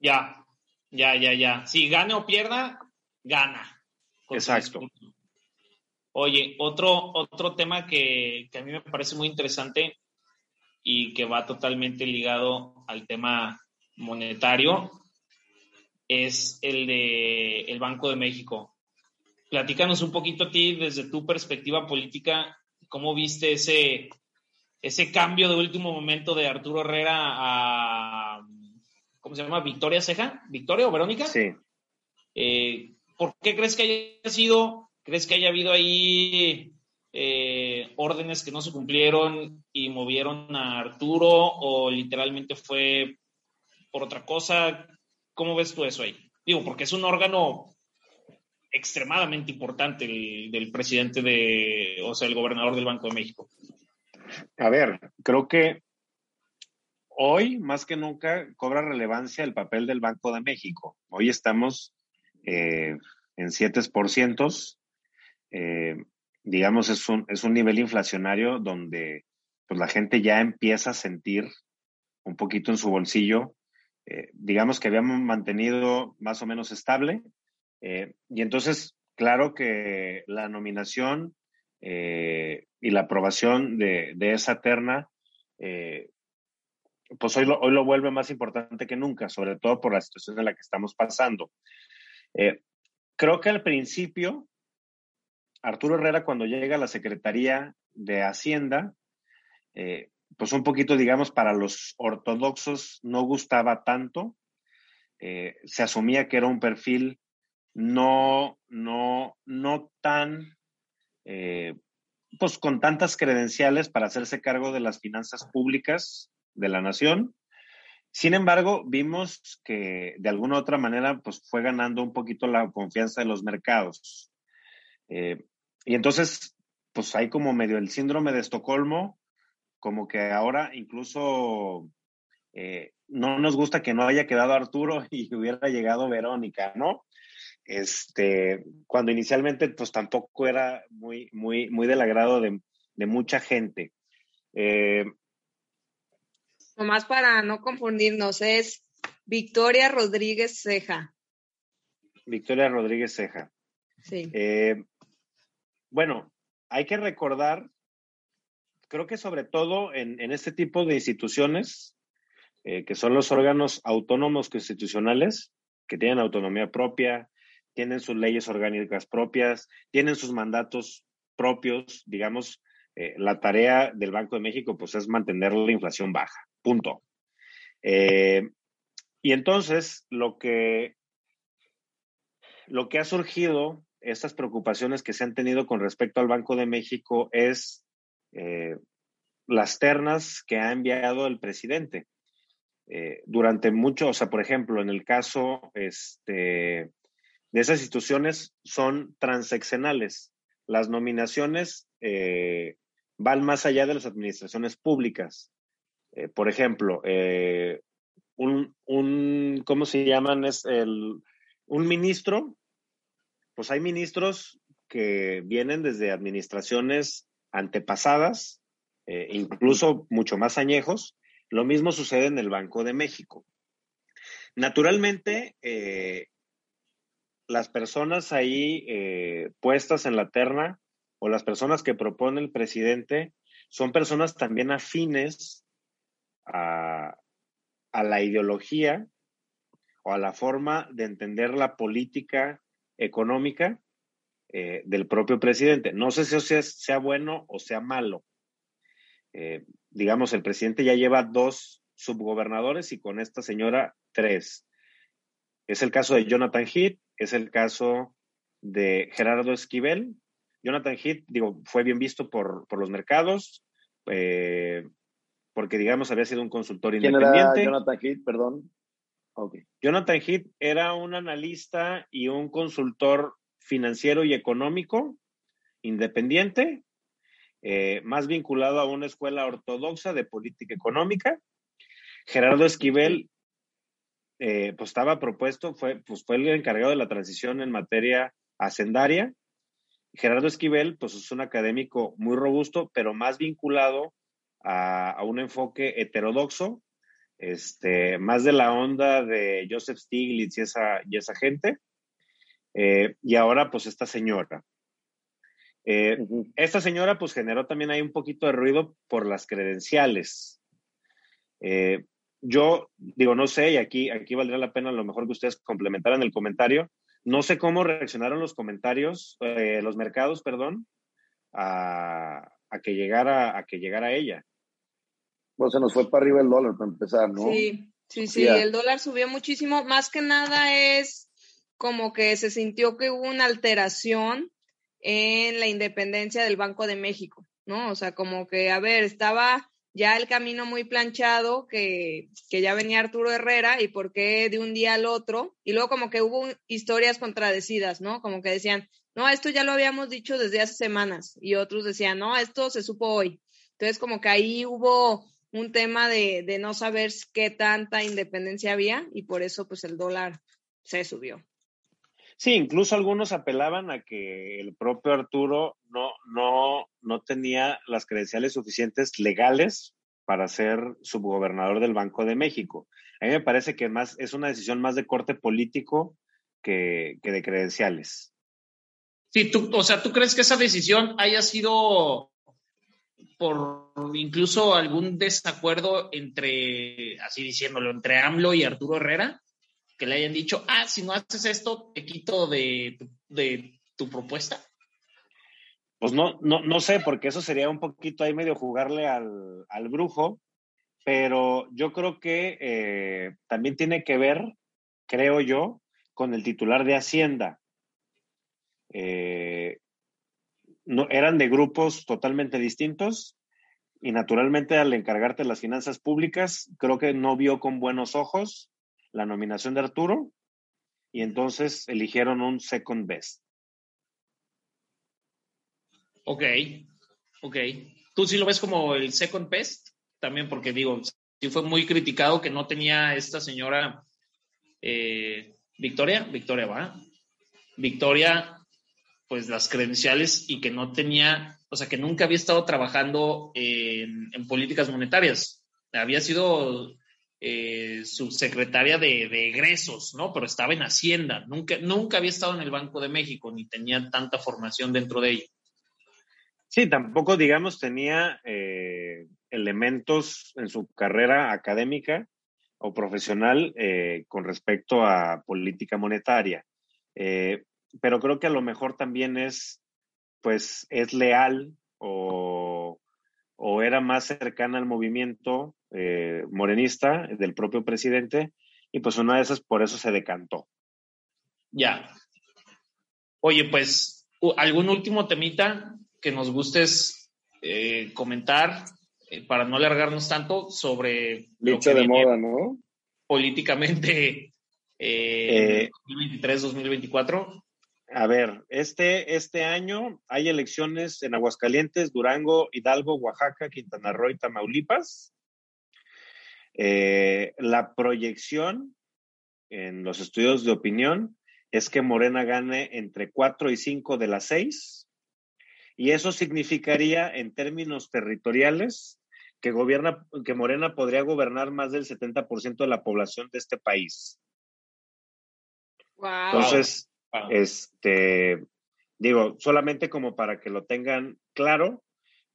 S2: Ya, ya, ya, ya. Si gane o pierda, gana.
S3: Exacto.
S2: Oye, otro, otro tema que, a mí me parece muy interesante y que va totalmente ligado al tema monetario es el de el Banco de México. Platícanos un poquito a ti desde tu perspectiva política, cómo viste ese, ese cambio de último momento de Arturo Herrera a, ¿cómo se llama? Victoria Ceja, ¿Victoria o Verónica?
S3: Sí.
S2: Eh, ¿Por qué crees que haya sido ¿Crees que haya habido ahí eh, órdenes que no se cumplieron y movieron a Arturo o literalmente fue por otra cosa? ¿Cómo ves tú eso ahí? Digo, porque es un órgano extremadamente importante el, del presidente de, o sea, el gobernador del Banco de México.
S3: A ver, creo que hoy más que nunca cobra relevancia el papel del Banco de México. Hoy estamos eh, en 7%, eh, digamos, es un, es un nivel inflacionario donde pues, la gente ya empieza a sentir un poquito en su bolsillo. Eh, digamos que habíamos mantenido más o menos estable. Eh, y entonces, claro que la nominación y la aprobación de, de esa terna, pues hoy lo, hoy lo vuelve más importante que nunca, sobre todo por la situación en la que estamos pasando. creo que al principio Arturo Herrera cuando llega a la Secretaría de Hacienda, eh, pues un poquito, digamos, para los ortodoxos no gustaba tanto. Eh, se asumía que era un perfil no, no, no tan, eh, pues con tantas credenciales para hacerse cargo de las finanzas públicas de la nación. Sin embargo, vimos que de alguna u otra manera, pues fue ganando un poquito la confianza de los mercados. Eh, y entonces, pues hay como medio el síndrome de Estocolmo, como que ahora incluso eh, no nos gusta que no haya quedado Arturo y hubiera llegado Verónica, ¿no? Este, cuando inicialmente pues tampoco era muy, muy, muy del agrado de, mucha gente. Eh,
S4: Nomás para no confundirnos, es Victoria Rodríguez Ceja.
S3: Victoria Rodríguez Ceja.
S4: Sí.
S3: Eh, bueno, hay que recordar, creo que sobre todo en, este tipo de instituciones, eh, que son los órganos autónomos constitucionales, que tienen autonomía propia, tienen sus leyes orgánicas propias, tienen sus mandatos propios, digamos, eh, la tarea del Banco de México pues es mantener la inflación baja, punto. Eh, y entonces lo que, lo que ha surgido estas preocupaciones que se han tenido con respecto al Banco de México es eh, las ternas que ha enviado el presidente. Eh, durante mucho, o sea, por ejemplo, en el caso este, de esas instituciones son transeccionales. Las nominaciones eh, van más allá de las administraciones públicas. Por ejemplo, un, un, ¿cómo se llaman? Es el, un ministro pues hay ministros que vienen desde administraciones antepasadas, eh, incluso mucho más añejos. Lo mismo sucede en el Banco de México. Naturalmente, eh, las personas ahí eh, puestas en la terna o las personas que propone el presidente son personas también afines a, la ideología o a la forma de entender la política económica eh, del propio presidente. No sé si eso sea, bueno o sea malo. Eh, digamos, el presidente ya lleva dos subgobernadores y con esta señora tres. Es el caso de Jonathan Heath, es el caso de Gerardo Esquivel. Jonathan Heath, digo, fue bien visto por, los mercados, eh, porque, digamos, había sido un consultor independiente.
S1: Jonathan Heath, perdón?
S3: Jonathan Heath era un analista y un consultor financiero y económico independiente, eh, más vinculado a una escuela ortodoxa de política económica. Gerardo Esquivel, eh, pues estaba propuesto, fue, pues fue el encargado de la transición en materia hacendaria. Gerardo Esquivel, pues es un académico muy robusto, pero más vinculado a, a un enfoque heterodoxo este, más de la onda de Joseph Stiglitz y esa, y esa gente. Eh, y ahora, pues, esta señora. Eh, esta señora, pues, generó también ahí un poquito de ruido por las credenciales. Eh, yo digo, no sé, y aquí, aquí valdría la pena a lo mejor que ustedes complementaran el comentario. No sé cómo reaccionaron los comentarios, los mercados, perdón, a, a, que llegara, a que llegara ella.
S1: Bueno, se nos fue para arriba el dólar para empezar, ¿no?
S4: Sí, sí, sí, el dólar subió muchísimo. Más que nada es como que se sintió que hubo una alteración en la independencia del Banco de México, ¿no? O sea, como que, a ver, estaba ya el camino muy planchado, que, que ya venía Arturo Herrera, y por qué de un día al otro, y luego como que hubo historias contradecidas, ¿no? Como que decían, no, esto ya lo habíamos dicho desde hace semanas, y otros decían, no, esto se supo hoy. Entonces, como que ahí hubo un tema de, de, no saber qué tanta independencia había y por eso pues el dólar se subió.
S3: Sí, incluso algunos apelaban a que el propio Arturo no, no, no tenía las credenciales suficientes legales para ser subgobernador del Banco de México. A mí me parece que más es una decisión más de corte político que, que de credenciales.
S2: Sí, tú, o sea, ¿tú crees que esa decisión haya sido por incluso algún desacuerdo entre, así diciéndolo, entre AMLO y Arturo Herrera, que le hayan dicho, ah, si no haces esto, te quito de, tu propuesta?
S3: Pues no, no, no sé, porque eso sería un poquito ahí medio jugarle al, al brujo, pero yo creo que eh, también tiene que ver, creo yo, con el titular de Hacienda. Eh, no, eran de grupos totalmente distintos y naturalmente al encargarte de las finanzas públicas, creo que no vio con buenos ojos la nominación de Arturo y entonces eligieron un second best.
S2: Ok, ok. ¿Tú sí lo ves como el second best? También porque digo, sí fue muy criticado que no tenía esta señora eh, Victoria, Victoria, ¿va? Victoria, pues las credenciales y que no tenía, o sea, que nunca había estado trabajando en, políticas monetarias. Había sido eh, subsecretaria de, de, egresos, ¿no? Pero estaba en Hacienda. Nunca, nunca había estado en el Banco de México ni tenía tanta formación dentro de ello.
S3: Sí, tampoco, digamos, tenía eh, elementos en su carrera académica o profesional eh, con respecto a política monetaria. Pero creo que a lo mejor también es, pues, es leal o, o era más cercana al movimiento morenista del propio presidente y pues una de esas por eso se decantó.
S2: Ya. Oye, pues, ¿algún último temita que nos gustes eh, comentar eh, para no alargarnos tanto sobre
S1: lo que de moda, ¿no?
S2: Políticamente eh, 2023-2024.
S3: A ver, este, este año hay elecciones en Aguascalientes, Durango, Hidalgo, Oaxaca, Quintana Roo y Tamaulipas. Eh, la proyección en los estudios de opinión es que Morena gane entre cuatro y cinco de las seis y eso significaría, en términos territoriales, que, gobierna, que Morena podría gobernar más del 70% de la población de este país. Entonces, este, digo, solamente como para que lo tengan claro,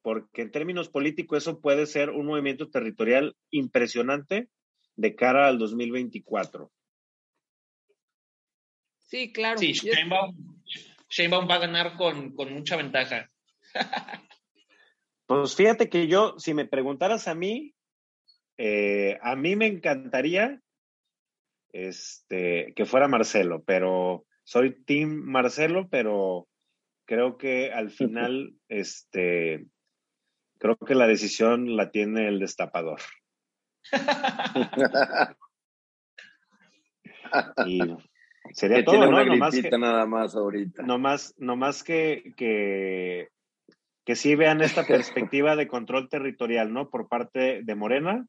S3: porque en términos políticos eso puede ser un movimiento territorial impresionante de cara al 2024.
S4: Sí, claro.
S2: Sí, Sheinbaum, va a ganar con, con mucha ventaja.
S3: Pues fíjate que yo, si me preguntaras a mí, eh, a mí me encantaría este, que fuera Marcelo, pero soy Team Marcelo, pero creo que al final, este, creo que la decisión la tiene el destapador. y sería todo, ¿no?
S1: no más que, nada más ahorita.
S3: No más, no más que, que que sí vean esta perspectiva de control territorial, ¿no? Por parte de Morena.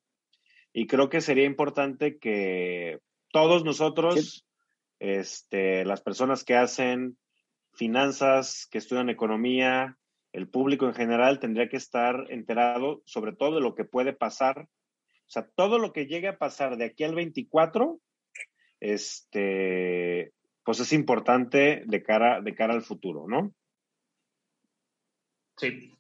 S3: Y creo que sería importante que todos nosotros, este, las personas que hacen finanzas, que estudian economía, el público en general tendría que estar enterado sobre todo de lo que puede pasar. O sea, todo lo que llegue a pasar de aquí al 24, este, pues es importante de cara, de cara al futuro, ¿no?
S2: Sí.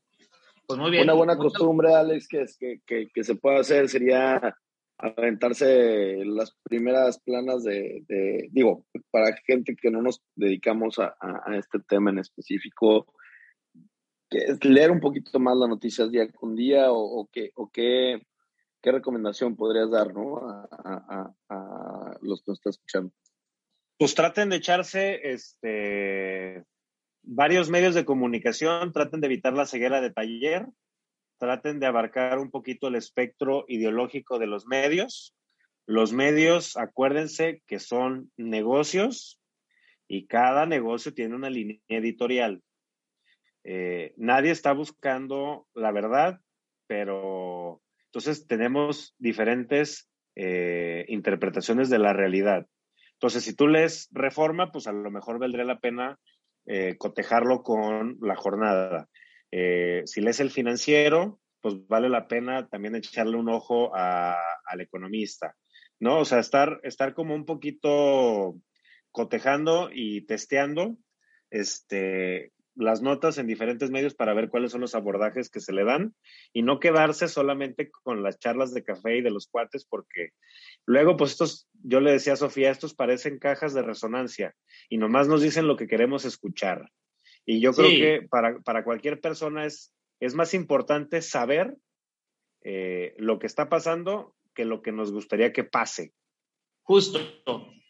S2: Pues muy bien.
S1: Una buena costumbre, Alex, que, que, que, se puede hacer sería aventarse las primeras planas de, digo, para gente que no nos dedicamos a, este tema en específico, que es leer un poquito más las noticias día con día o, o, qué, o qué, qué recomendación podrías dar ¿no? a, a, los que nos están escuchando.
S3: Pues traten de echarse este, varios medios de comunicación traten de evitar la ceguera de taller, traten de abarcar un poquito el espectro ideológico de los medios. Los medios, acuérdense que son negocios y cada negocio tiene una línea editorial. Eh, nadie está buscando la verdad, pero entonces tenemos diferentes eh, interpretaciones de la realidad. Entonces, si tú lees Reforma, pues a lo mejor valdría la pena eh, cotejarlo con la jornada. Eh, si lees el financiero, pues vale la pena también echarle un ojo al economista, ¿no? O sea, estar, estar como un poquito cotejando y testeando este, las notas en diferentes medios para ver cuáles son los abordajes que se le dan y no quedarse solamente con las charlas de café y de los cuates, porque luego, pues estos, yo le decía a Sofía, estos parecen cajas de resonancia y nomás nos dicen lo que queremos escuchar. Y yo creo que para, para, cualquier persona es, es más importante saber eh, lo que está pasando que lo que nos gustaría que pase.
S2: Justo,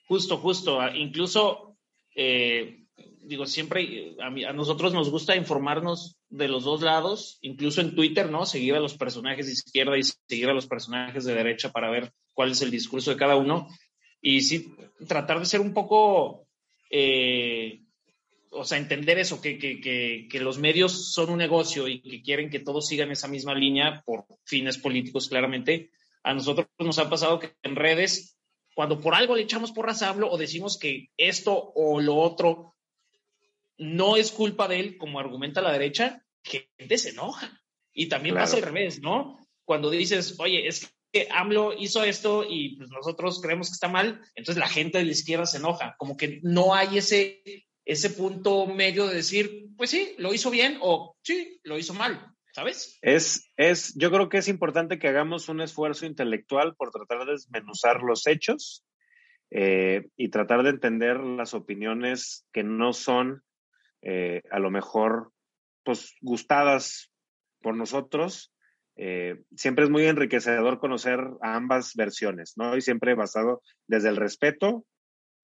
S2: justo, justo. Ah, incluso, eh, digo, siempre a, a, nosotros nos gusta informarnos de los dos lados, incluso en Twitter, ¿no? Seguir a los personajes de izquierda y seguir a los personajes de derecha para ver cuál es el discurso de cada uno. Y sí, tratar de ser un poco, eh, o sea, entender eso, que, que, que, que, los medios son un negocio y que quieren que todos sigan esa misma línea por fines políticos, claramente. A nosotros nos ha pasado que en redes, cuando por algo le echamos porras a hablo o decimos que esto o lo otro no es culpa de él, como argumenta la derecha, gente se enoja. Y también pasa al revés, ¿no? Cuando dices, oye, es que AMLO hizo esto y pues, nosotros creemos que está mal, entonces la gente de la izquierda se enoja. Como que no hay ese, ese punto medio de decir, pues sí, lo hizo bien o sí, lo hizo mal. ¿Sabes?
S3: Es, es, yo creo que es importante que hagamos un esfuerzo intelectual por tratar de desmenuzar los hechos eh, y tratar de entender las opiniones que no son eh, a lo mejor pues gustadas por nosotros. Eh, siempre es muy enriquecedor conocer ambas versiones, ¿no? Y siempre basado desde el respeto,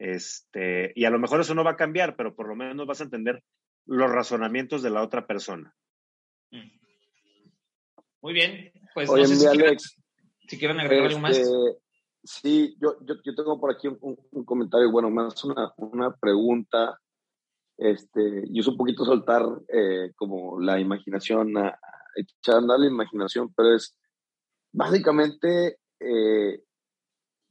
S3: este, y a lo mejor eso no va a cambiar, pero por lo menos vas a entender los razonamientos de la otra persona.
S2: Mm. Muy bien, pues
S1: Oye,
S2: no sé
S1: mi
S2: si,
S1: Alex,
S2: si quieren agregar algo más.
S1: este, Sí, yo, yo, yo tengo por aquí un, un comentario, bueno, más una, una pregunta este, y es un poquito soltar eh, como la imaginación, a, a echar a andar la imaginación, pero es básicamente eh,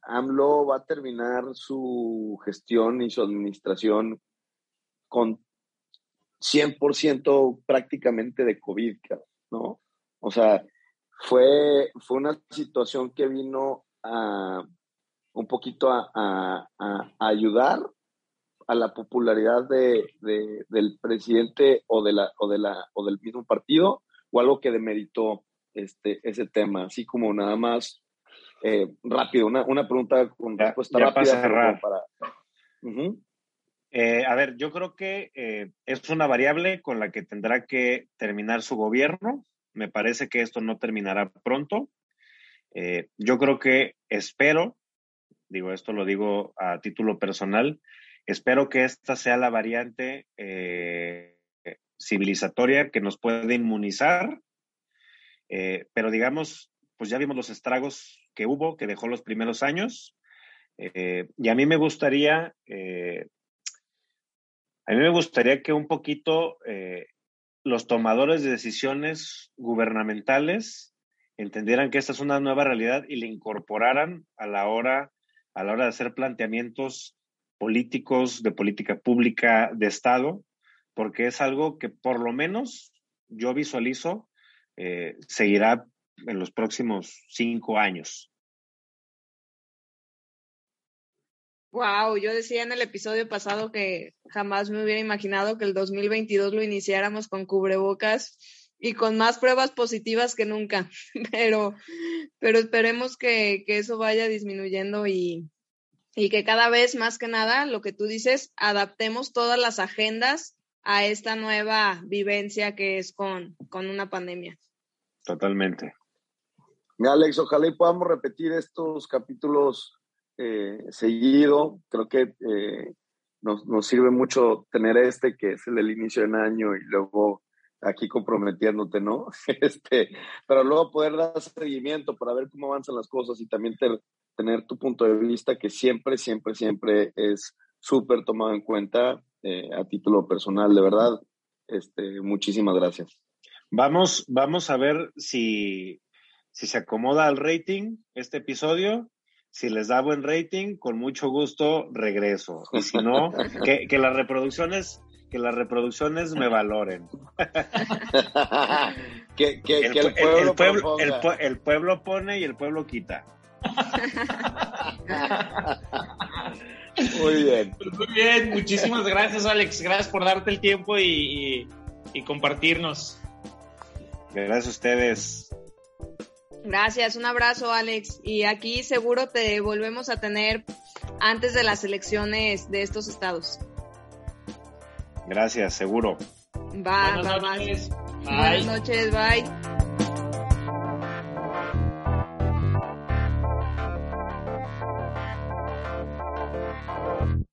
S1: AMLO va a terminar su gestión y su administración con 100% prácticamente de COVID, ¿no? O sea, fue, fue una situación que vino a un poquito a, ayudar a la popularidad de, del presidente o, de la, o, de la, o del mismo partido o algo que demeritó este, ese tema, así como nada más eh, rápido, una, una, pregunta con
S3: ya,
S1: respuesta
S3: ya
S1: rápida.
S3: Para
S1: para... Uh -huh.
S3: eh, a ver, yo creo que eh, es una variable con la que tendrá que terminar su gobierno. Me parece que esto no terminará pronto. Yo creo que espero, digo, esto lo digo a título personal, Espero que esta sea la variante civilizatoria que nos puede inmunizar, pero digamos, pues ya vimos los estragos que hubo, que dejó los primeros años, eh, y a mí me gustaría, eh, a mí me gustaría que un poquito eh, los tomadores de decisiones gubernamentales entendieran que esta es una nueva realidad y le incorporaran a la hora, a la hora de hacer planteamientos políticos, de política pública, de Estado, porque es algo que por lo menos yo visualizo seguirá en los próximos cinco años.
S4: Wow, yo decía en el episodio pasado que jamás me hubiera imaginado que el 2022 lo iniciáramos con cubrebocas y con más pruebas positivas que nunca, pero, pero esperemos que, que eso vaya disminuyendo y, y que cada vez más que nada, lo que tú dices, adaptemos todas las agendas a esta nueva vivencia que es con, con una pandemia.
S3: Totalmente.
S1: Alex, ojalá y podamos repetir estos capítulos eh, seguido. Creo que eh, nos, nos, sirve mucho tener este, que es el del inicio del año, y luego aquí comprometiéndote, ¿no? Este, pero luego poder dar seguimiento para ver cómo avanzan las cosas y también tener tu punto de vista, que siempre, siempre, siempre es súper tomado en cuenta eh, a título personal, de verdad. Este, muchísimas gracias.
S3: Vamos, vamos a ver si, si se acomoda al rating este episodio. Si les da buen rating, con mucho gusto regreso. Y si no, que, que las reproducciones que las reproducciones me valoren.
S1: que, que,
S3: el,
S1: que, el, pueblo
S3: el, pueblo, el, el, pueblo pone y el pueblo quita.
S1: Muy bien.
S2: Muy bien, muchísimas gracias Alex, gracias por darte el tiempo y, y, y compartirnos.
S3: Gracias a ustedes.
S4: Gracias, un abrazo Alex. Y aquí seguro te volvemos a tener antes de las elecciones de estos estados.
S3: Gracias, seguro.
S4: Va,
S2: Buenas
S4: va,
S2: noches.
S4: Buenas
S2: Bye.
S4: noches, bye.